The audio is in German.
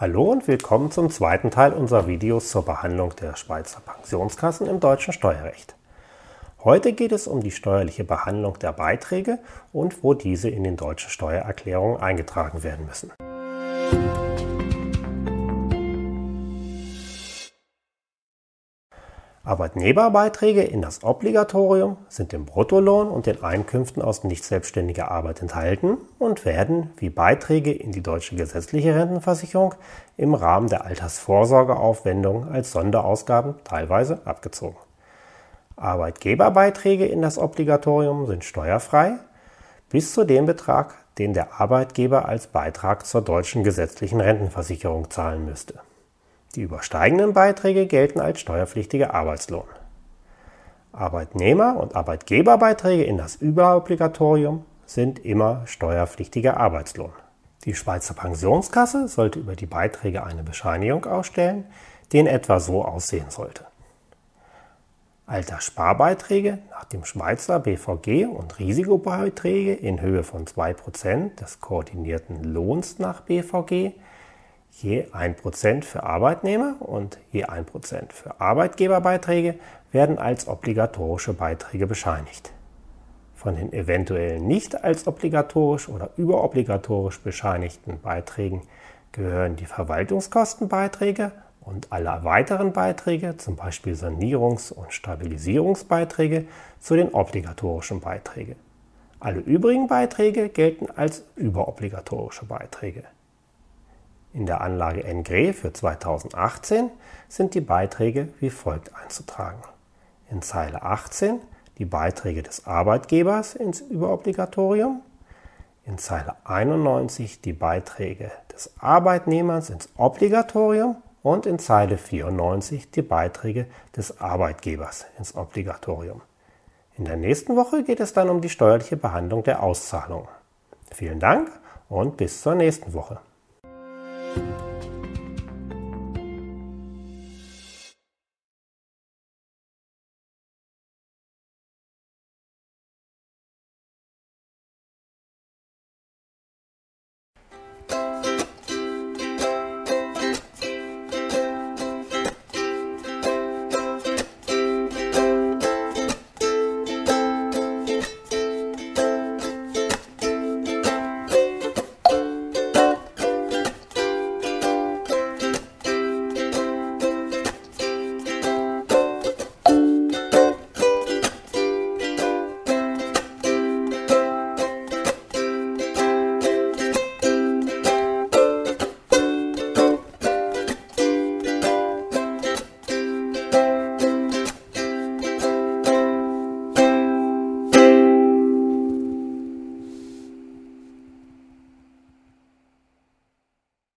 Hallo und willkommen zum zweiten Teil unserer Videos zur Behandlung der Schweizer Pensionskassen im deutschen Steuerrecht. Heute geht es um die steuerliche Behandlung der Beiträge und wo diese in den deutschen Steuererklärungen eingetragen werden müssen. Arbeitnehmerbeiträge in das Obligatorium sind im Bruttolohn und den Einkünften aus nicht selbstständiger Arbeit enthalten und werden wie Beiträge in die deutsche gesetzliche Rentenversicherung im Rahmen der Altersvorsorgeaufwendungen als Sonderausgaben teilweise abgezogen. Arbeitgeberbeiträge in das Obligatorium sind steuerfrei bis zu dem Betrag, den der Arbeitgeber als Beitrag zur deutschen gesetzlichen Rentenversicherung zahlen müsste. Die übersteigenden Beiträge gelten als steuerpflichtiger Arbeitslohn. Arbeitnehmer- und Arbeitgeberbeiträge in das Überobligatorium sind immer steuerpflichtiger Arbeitslohn. Die Schweizer Pensionskasse sollte über die Beiträge eine Bescheinigung ausstellen, die in etwa so aussehen sollte. Altersparbeiträge nach dem Schweizer BVG und Risikobeiträge in Höhe von 2% des koordinierten Lohns nach BVG je 1% für Arbeitnehmer und je 1% für Arbeitgeberbeiträge werden als obligatorische Beiträge bescheinigt. Von den eventuell nicht als obligatorisch oder überobligatorisch bescheinigten Beiträgen gehören die Verwaltungskostenbeiträge und alle weiteren Beiträge, zum Beispiel Sanierungs- und Stabilisierungsbeiträge, zu den obligatorischen Beiträgen. Alle übrigen Beiträge gelten als überobligatorische Beiträge. In der Anlage NGRE für 2018 sind die Beiträge wie folgt einzutragen. In Zeile 18 die Beiträge des Arbeitgebers ins Überobligatorium, in Zeile 91 die Beiträge des Arbeitnehmers ins Obligatorium und in Zeile 94 die Beiträge des Arbeitgebers ins Obligatorium. In der nächsten Woche geht es dann um die steuerliche Behandlung der Auszahlung. Vielen Dank und bis zur nächsten Woche.